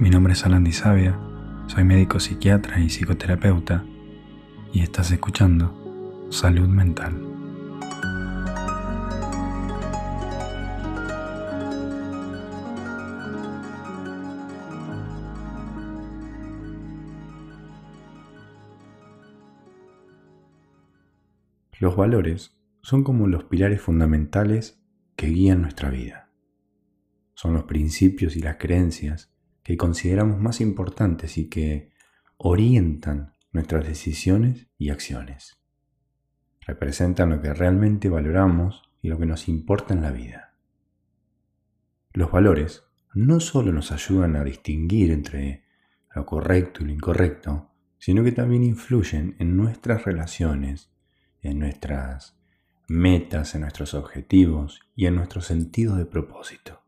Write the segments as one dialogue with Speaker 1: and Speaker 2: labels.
Speaker 1: Mi nombre es Alan Sabia, soy médico psiquiatra y psicoterapeuta y estás escuchando Salud Mental. Los valores son como los pilares fundamentales que guían nuestra vida. Son los principios y las creencias que consideramos más importantes y que orientan nuestras decisiones y acciones. Representan lo que realmente valoramos y lo que nos importa en la vida. Los valores no solo nos ayudan a distinguir entre lo correcto y lo incorrecto, sino que también influyen en nuestras relaciones, en nuestras metas, en nuestros objetivos y en nuestro sentido de propósito.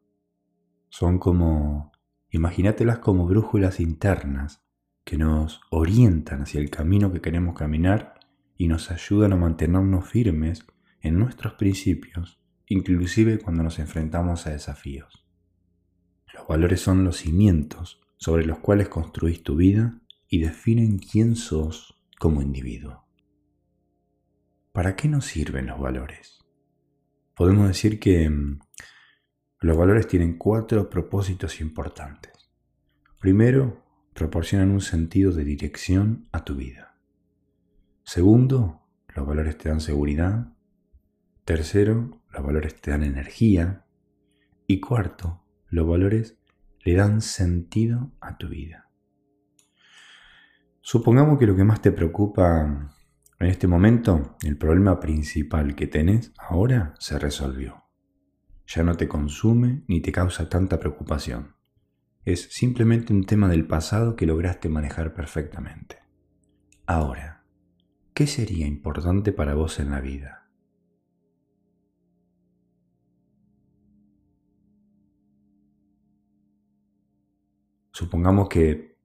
Speaker 1: Son como Imagínatelas como brújulas internas que nos orientan hacia el camino que queremos caminar y nos ayudan a mantenernos firmes en nuestros principios, inclusive cuando nos enfrentamos a desafíos. Los valores son los cimientos sobre los cuales construís tu vida y definen quién sos como individuo. ¿Para qué nos sirven los valores? Podemos decir que mm, los valores tienen cuatro propósitos importantes. Primero, proporcionan un sentido de dirección a tu vida. Segundo, los valores te dan seguridad. Tercero, los valores te dan energía. Y cuarto, los valores le dan sentido a tu vida. Supongamos que lo que más te preocupa en este momento, el problema principal que tenés ahora se resolvió ya no te consume ni te causa tanta preocupación. Es simplemente un tema del pasado que lograste manejar perfectamente. Ahora, ¿qué sería importante para vos en la vida? Supongamos que,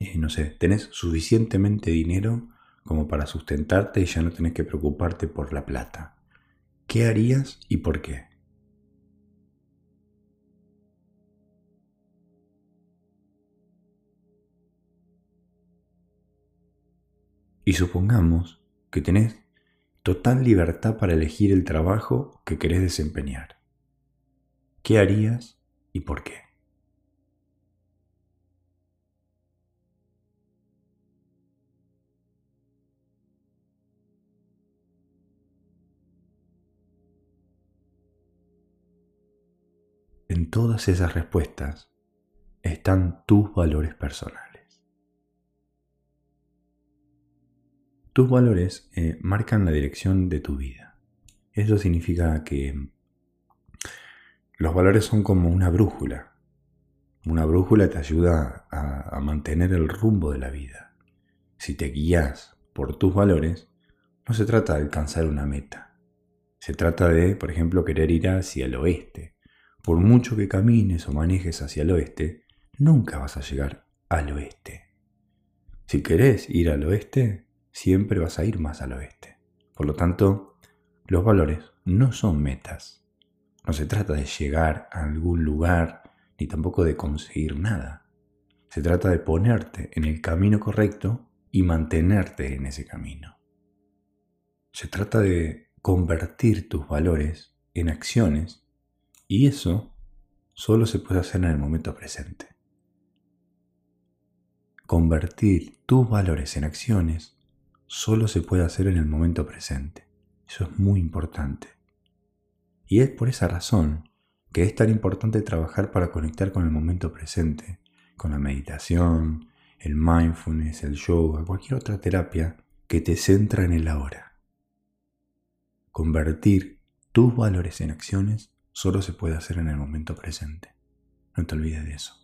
Speaker 1: eh, no sé, tenés suficientemente dinero como para sustentarte y ya no tenés que preocuparte por la plata. ¿Qué harías y por qué? Y supongamos que tenés total libertad para elegir el trabajo que querés desempeñar. ¿Qué harías y por qué? En todas esas respuestas están tus valores personales. Tus valores eh, marcan la dirección de tu vida. Eso significa que los valores son como una brújula. Una brújula te ayuda a, a mantener el rumbo de la vida. Si te guías por tus valores, no se trata de alcanzar una meta. Se trata de, por ejemplo, querer ir hacia el oeste. Por mucho que camines o manejes hacia el oeste, nunca vas a llegar al oeste. Si querés ir al oeste, siempre vas a ir más al oeste. Por lo tanto, los valores no son metas. No se trata de llegar a algún lugar ni tampoco de conseguir nada. Se trata de ponerte en el camino correcto y mantenerte en ese camino. Se trata de convertir tus valores en acciones y eso solo se puede hacer en el momento presente. Convertir tus valores en acciones solo se puede hacer en el momento presente. Eso es muy importante. Y es por esa razón que es tan importante trabajar para conectar con el momento presente, con la meditación, el mindfulness, el yoga, cualquier otra terapia que te centra en el ahora. Convertir tus valores en acciones solo se puede hacer en el momento presente. No te olvides de eso.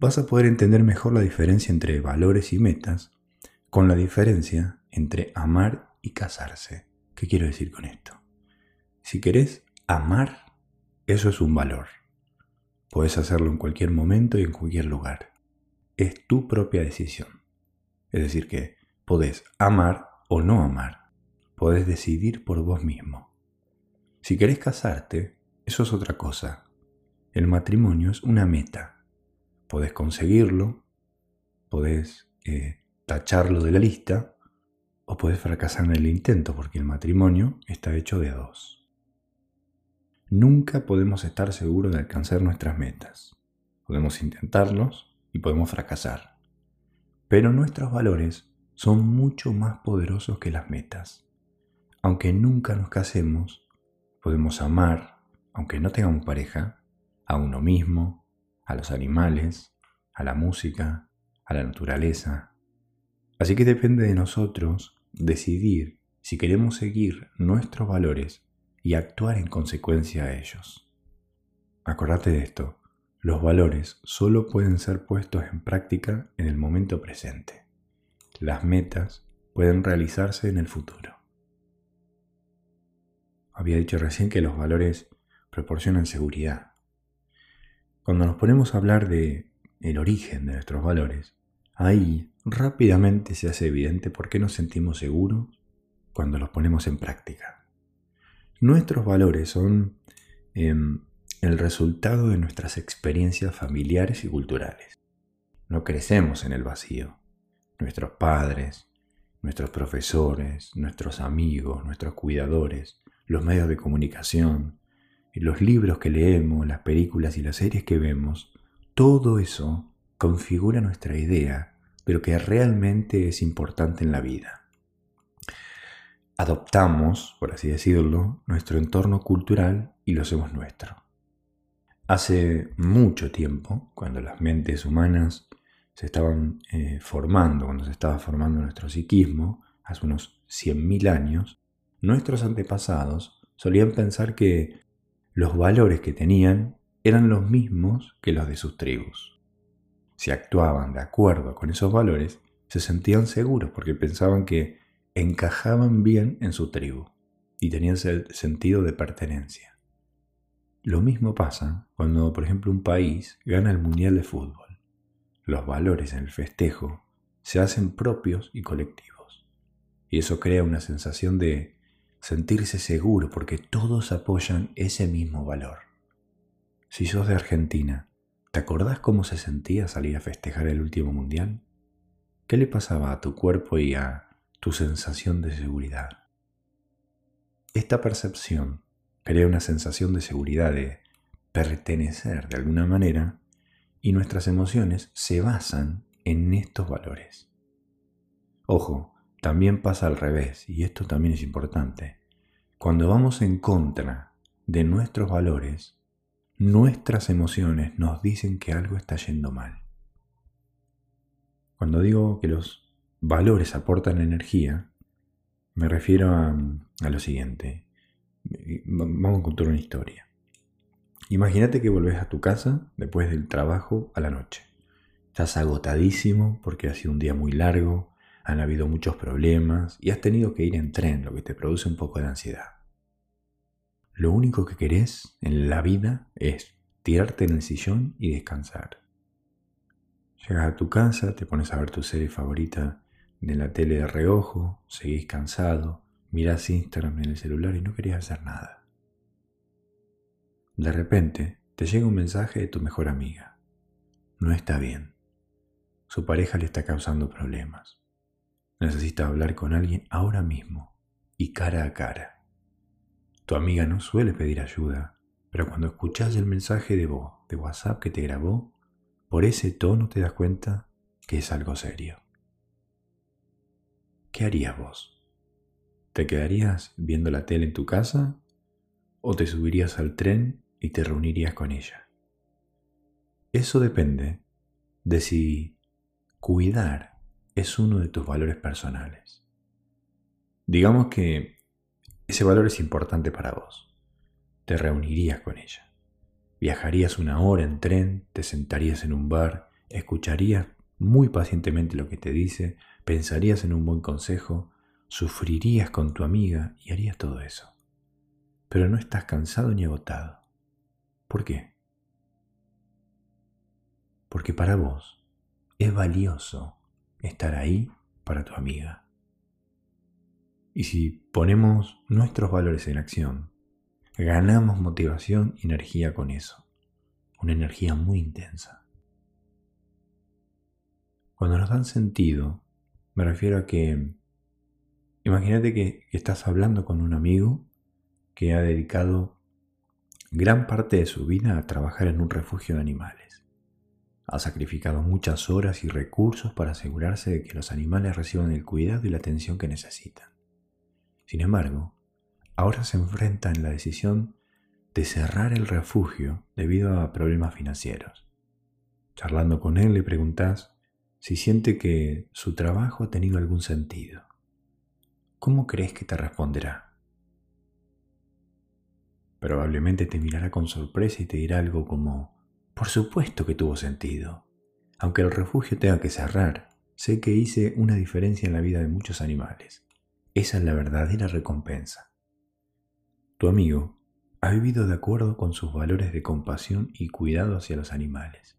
Speaker 1: Vas a poder entender mejor la diferencia entre valores y metas con la diferencia entre amar y casarse. ¿Qué quiero decir con esto? Si querés amar, eso es un valor. Puedes hacerlo en cualquier momento y en cualquier lugar. Es tu propia decisión. Es decir, que podés amar o no amar. Podés decidir por vos mismo. Si querés casarte, eso es otra cosa. El matrimonio es una meta. podés conseguirlo, podés eh, tacharlo de la lista o podés fracasar en el intento porque el matrimonio está hecho de dos. Nunca podemos estar seguros de alcanzar nuestras metas. Podemos intentarlos y podemos fracasar. Pero nuestros valores son mucho más poderosos que las metas. Aunque nunca nos casemos, podemos amar, aunque no tengamos pareja, a uno mismo, a los animales, a la música, a la naturaleza. Así que depende de nosotros decidir si queremos seguir nuestros valores y actuar en consecuencia a ellos. Acordate de esto, los valores solo pueden ser puestos en práctica en el momento presente. Las metas pueden realizarse en el futuro. Había dicho recién que los valores proporcionan seguridad. Cuando nos ponemos a hablar de el origen de nuestros valores, ahí rápidamente se hace evidente por qué nos sentimos seguros cuando los ponemos en práctica. Nuestros valores son em, el resultado de nuestras experiencias familiares y culturales. No crecemos en el vacío. Nuestros padres, nuestros profesores, nuestros amigos, nuestros cuidadores, los medios de comunicación, los libros que leemos, las películas y las series que vemos, todo eso configura nuestra idea de lo que realmente es importante en la vida. Adoptamos, por así decirlo, nuestro entorno cultural y lo hacemos nuestro. Hace mucho tiempo, cuando las mentes humanas se estaban eh, formando, cuando se estaba formando nuestro psiquismo, hace unos 100.000 años, nuestros antepasados solían pensar que los valores que tenían eran los mismos que los de sus tribus. Si actuaban de acuerdo con esos valores, se sentían seguros porque pensaban que encajaban bien en su tribu y tenían sentido de pertenencia. Lo mismo pasa cuando, por ejemplo, un país gana el Mundial de Fútbol. Los valores en el festejo se hacen propios y colectivos. Y eso crea una sensación de sentirse seguro porque todos apoyan ese mismo valor. Si sos de Argentina, ¿te acordás cómo se sentía salir a festejar el último mundial? ¿Qué le pasaba a tu cuerpo y a tu sensación de seguridad? Esta percepción crea una sensación de seguridad, de pertenecer de alguna manera, y nuestras emociones se basan en estos valores. Ojo, también pasa al revés, y esto también es importante. Cuando vamos en contra de nuestros valores, nuestras emociones nos dicen que algo está yendo mal. Cuando digo que los valores aportan energía, me refiero a, lo siguiente. Vamos a contar una historia. Imagínate que volvés a tu casa después del trabajo a la noche. Estás agotadísimo porque ha sido un día muy largo, han habido muchos problemas y has tenido que ir en tren, lo que te produce un poco de ansiedad. Lo único que querés en la vida es tirarte en el sillón y descansar. Llegas a tu casa, te pones a ver tu serie favorita de la tele de reojo, seguís cansado, mirás Instagram en el celular y no querías hacer nada. De repente te llega un mensaje de tu mejor amiga. No está bien. Su pareja le está causando problemas. Necesita hablar con alguien ahora mismo y cara a cara. Tu amiga no suele pedir ayuda, pero cuando escuchas el mensaje de voz de WhatsApp que te grabó, por ese tono te das cuenta que es algo serio. ¿Qué harías vos? ¿Te quedarías viendo la tele en tu casa o te subirías al tren y te reunirías con ella? Eso depende de si cuidar es uno de tus valores personales. Digamos que ese valor es importante para vos. Te reunirías con ella. Viajarías una hora en tren, te sentarías en un bar, escucharías muy pacientemente lo que te dice, pensarías en un buen consejo, sufrirías con tu amiga y harías todo eso. Pero no estás cansado ni agotado. ¿Por qué? Porque para vos es valioso estar ahí para tu amiga. Y si ponemos nuestros valores en acción, ganamos motivación y energía con eso. Una energía muy intensa. Cuando nos dan sentido, me refiero a que imagínate que, estás hablando con un amigo que ha dedicado gran parte de su vida a trabajar en un refugio de animales. Ha sacrificado muchas horas y recursos para asegurarse de que los animales reciban el cuidado y la atención que necesitan. Sin embargo, ahora se enfrenta en la decisión de cerrar el refugio debido a problemas financieros. Charlando con él le preguntas si siente que su trabajo ha tenido algún sentido. ¿Cómo crees que te responderá? Probablemente te mirará con sorpresa y te dirá algo como, por supuesto que tuvo sentido. Aunque el refugio tenga que cerrar, sé que hice una diferencia en la vida de muchos animales. Esa es la verdadera recompensa. Tu amigo ha vivido de acuerdo con sus valores de compasión y cuidado hacia los animales.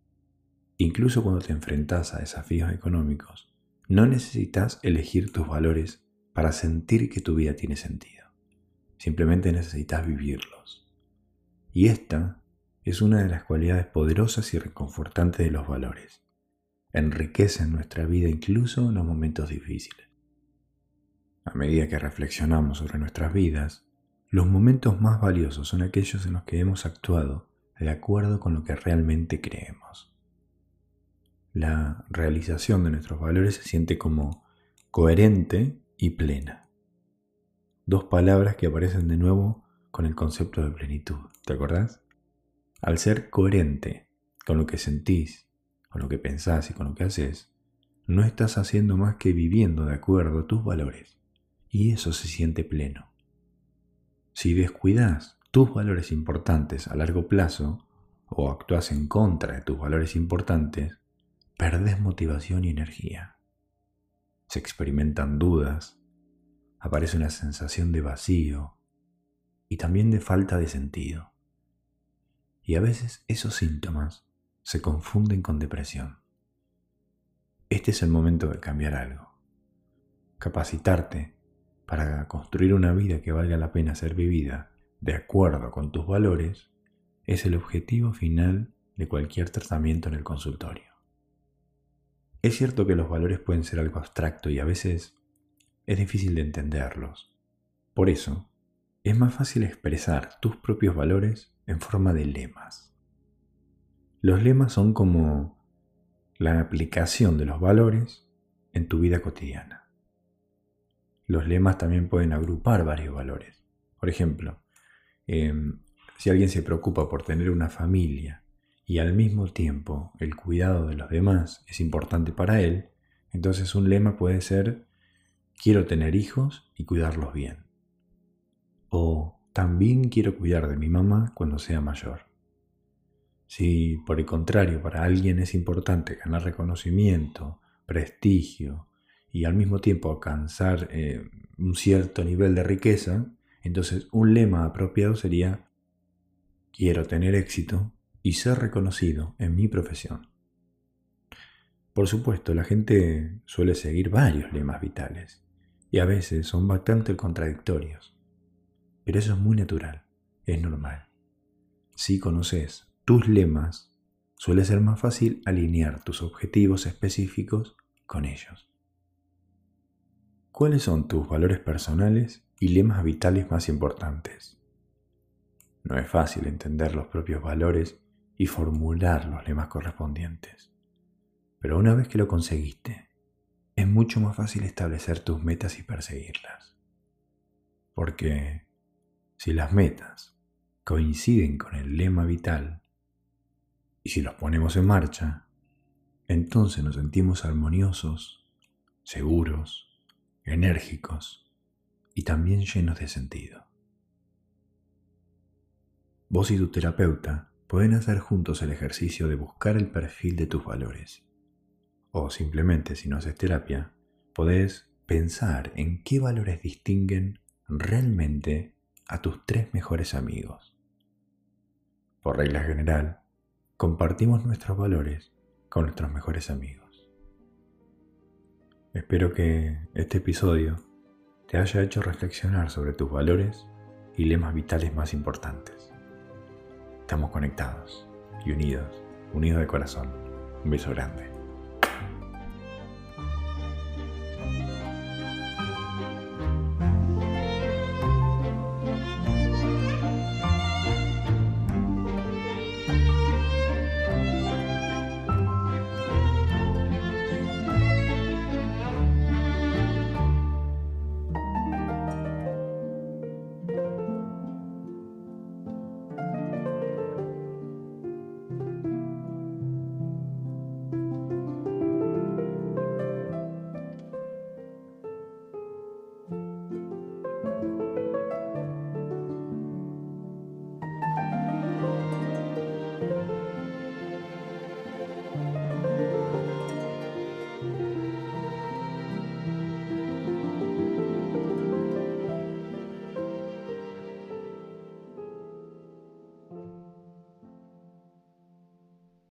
Speaker 1: Incluso cuando te enfrentas a desafíos económicos, no necesitas elegir tus valores para sentir que tu vida tiene sentido. Simplemente necesitas vivirlos. Y esta es una de las cualidades poderosas y reconfortantes de los valores. Enriquecen nuestra vida incluso en los momentos difíciles. A medida que reflexionamos sobre nuestras vidas, los momentos más valiosos son aquellos en los que hemos actuado de acuerdo con lo que realmente creemos. La realización de nuestros valores se siente como coherente y plena. Dos palabras que aparecen de nuevo con el concepto de plenitud, ¿te acordás? Al ser coherente con lo que sentís, con lo que pensás y con lo que haces, no estás haciendo más que viviendo de acuerdo a tus valores, y eso se siente pleno. Si descuidas tus valores importantes a largo plazo o actúas en contra de tus valores importantes, perdes motivación y energía. Se experimentan dudas, aparece una sensación de vacío y también de falta de sentido. Y a veces esos síntomas se confunden con depresión. Este es el momento de cambiar algo. Capacitarte para construir una vida que valga la pena ser vivida de acuerdo con tus valores es el objetivo final de cualquier tratamiento en el consultorio. Es cierto que los valores pueden ser algo abstracto y a veces es difícil de entenderlos. Por eso, es más fácil expresar tus propios valores en forma de lemas. Los lemas son como la aplicación de los valores en tu vida cotidiana. Los lemas también pueden agrupar varios valores. Por ejemplo, em, si alguien se preocupa por tener una familia y al mismo tiempo el cuidado de los demás es importante para él, entonces un lema puede ser quiero tener hijos y cuidarlos bien. O también quiero cuidar de mi mamá cuando sea mayor. Si por el contrario para alguien es importante ganar reconocimiento, prestigio, y al mismo tiempo alcanzar eh, un cierto nivel de riqueza, entonces un lema apropiado sería quiero tener éxito y ser reconocido en mi profesión. Por supuesto, la gente suele seguir varios lemas vitales y a veces son bastante contradictorios, pero eso es muy natural, es normal. Si conoces tus lemas, suele ser más fácil alinear tus objetivos específicos con ellos. ¿Cuáles son tus valores personales y lemas vitales más importantes? No es fácil entender los propios valores y formular los lemas correspondientes. Pero una vez que lo conseguiste, es mucho más fácil establecer tus metas y perseguirlas. Porque si las metas coinciden con el lema vital y si los ponemos en marcha, entonces nos sentimos armoniosos, seguros, enérgicos y también llenos de sentido. Vos y tu terapeuta pueden hacer juntos el ejercicio de buscar el perfil de tus valores. O simplemente, si no haces terapia, podés pensar en qué valores distinguen realmente a tus tres mejores amigos. Por regla general, compartimos nuestros valores con nuestros mejores amigos. Espero que este episodio te haya hecho reflexionar sobre tus valores y lemas vitales más importantes. Estamos conectados y unidos, unidos de corazón. Un beso grande.